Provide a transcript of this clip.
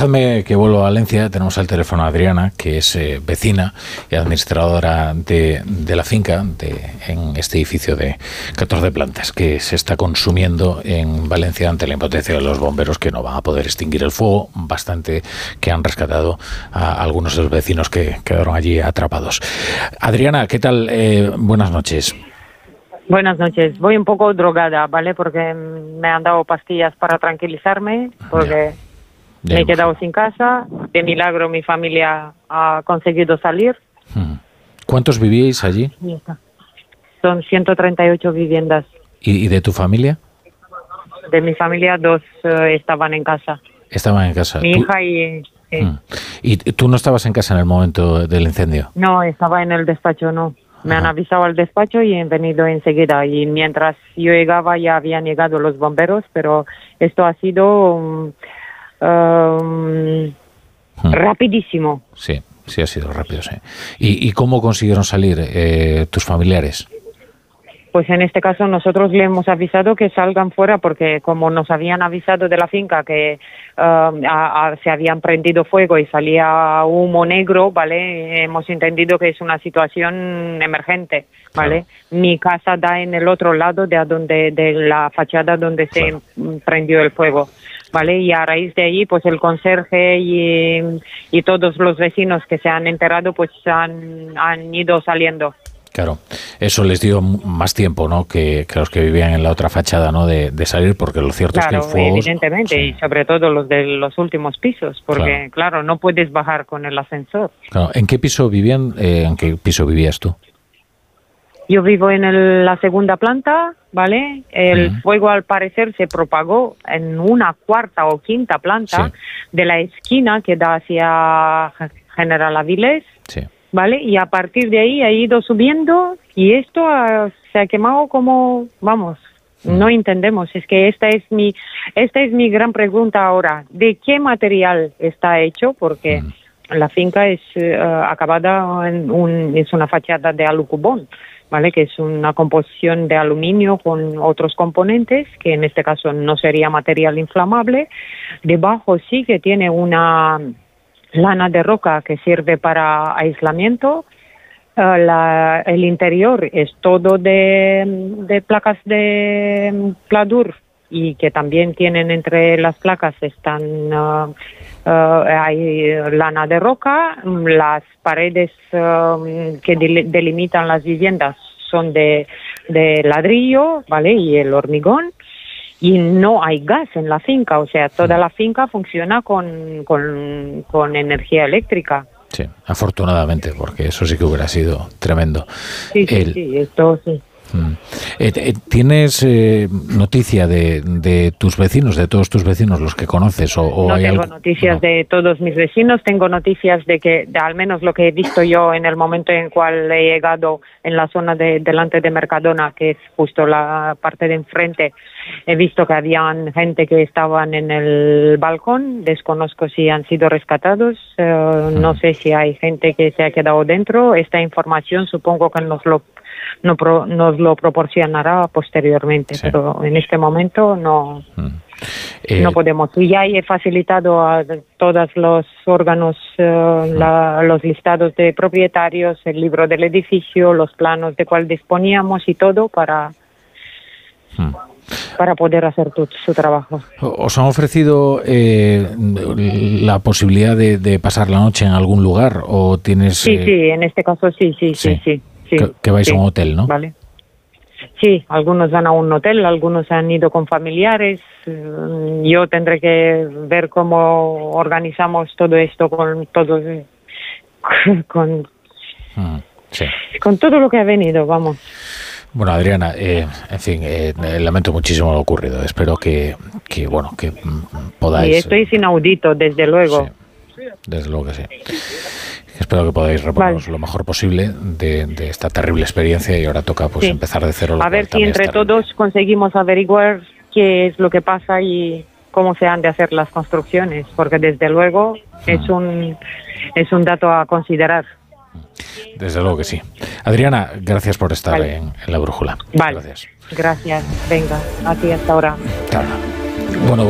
Déjame que vuelva a Valencia. Tenemos al teléfono a Adriana, que es eh, vecina y administradora de, la finca en este edificio de 14 plantas que se está consumiendo en Valencia ante la impotencia de los bomberos que no van a poder extinguir el fuego. Bastante que han rescatado a algunos de los vecinos que quedaron allí atrapados. Adriana, ¿qué tal? Eh, buenas noches. Buenas noches. Voy un poco drogada, ¿vale? Porque me han dado pastillas para tranquilizarme, porque me he quedado sin casa. De milagro mi familia ha conseguido salir. Hmm. ¿Cuántos vivíais allí? Son 138 viviendas. ¿Y, de tu familia? De mi familia dos eh, estaban en casa. Estaban en casa. Mi hija y... Hmm. ¿Y tú no estabas en casa en el momento del incendio? No, estaba en el despacho, no. Me han avisado al despacho y han venido enseguida. Y mientras yo llegaba ya habían llegado los bomberos, pero esto ha sido um, um, hmm. rapidísimo. Sí, sí ha sido rápido, sí. ¿Y, cómo consiguieron salir eh, tus familiares? Pues en este caso nosotros le hemos avisado que salgan fuera porque como nos habían avisado de la finca que um, se habían prendido fuego y salía humo negro, ¿vale? Hemos entendido que es una situación emergente, ¿vale? Mi casa da en el otro lado de donde de la fachada donde se prendió el fuego. ¿Vale? Y a raíz de ahí, pues el conserje y, y todos los vecinos que se han enterado, pues han, han ido saliendo. Claro, eso les dio más tiempo, ¿no? Que, los que vivían en la otra fachada, ¿no? De, salir, porque lo cierto es que el fuego... evidentemente, y sobre todo los de los últimos pisos, porque, claro. no puedes bajar con el ascensor. ¿En qué piso vivían? Eh, ¿En qué piso vivías tú? Yo vivo en la segunda planta, ¿vale? El fuego al parecer se propagó en una cuarta o quinta planta de la esquina que da hacia General Avilés. Sí ¿vale? Y a partir de ahí ha ido subiendo y esto se ha quemado como, vamos, no entendemos. Es que esta es mi, esta es mi gran pregunta ahora. ¿De qué material está hecho? Porque la finca es eh, acabada en un, es una fachada de alucubón. ¿Vale? que es una composición de aluminio con otros componentes, que en este caso no sería material inflamable. Debajo sí que tiene una, lana de roca que sirve para aislamiento. Eh, el interior es todo de, placas de pladur y que también tienen entre las placas están eh, hay lana de roca las paredes que delimitan las viviendas son de, de ladrillo vale y el hormigón y no hay gas en la finca, o sea, toda la finca funciona con, con, energía eléctrica. Sí, afortunadamente, porque eso sí que hubiera sido tremendo. Sí, sí, sí esto sí. Mm. Eh, eh, ¿Tienes eh, noticia de, de, tus vecinos, de todos tus vecinos, los que conoces? O, no tengo noticias de todos mis vecinos, tengo noticias de que, al menos lo que he visto yo en el momento en cual he llegado en la zona de delante de Mercadona, que es justo la parte de enfrente, he visto que habían gente que estaban en el balcón, desconozco si han sido rescatados, no sé si hay gente que se ha quedado dentro, esta información supongo que nos lo no nos lo proporcionará posteriormente, pero en este momento no. Mm. no eh, podemos. Y ya he facilitado a todos los órganos eh, mm. los listados de propietarios, el libro del edificio, los planos de cuál disponíamos y todo para, mm. para poder hacer su trabajo. ¿Os han ofrecido eh, la posibilidad de, pasar la noche en algún lugar o tienes...? Sí, sí, en este caso sí, sí, sí. sí que, vais a un hotel, ¿no? Vale. Sí, algunos van a un hotel, algunos han ido con familiares. Mm, yo tendré que ver cómo organizamos todo esto con todo, con, mm, con todo lo que ha venido, vamos. Bueno, Adriana, eh, en fin, eh, lamento muchísimo lo ocurrido. Espero que, que bueno, que mm, podáis. Y estoy sin audito, desde luego. desde luego que sí. Espero que podáis reponeros lo mejor posible de, esta terrible experiencia y ahora toca pues empezar de cero. A ver si entre todos conseguimos averiguar qué es lo que pasa y cómo se han de hacer las construcciones, porque desde luego es mm. un es un dato a considerar. Desde luego que sí. Adriana, gracias por estar en, la brújula. Vale. Gracias. Gracias. Venga, a ti hasta ahora. Ahora.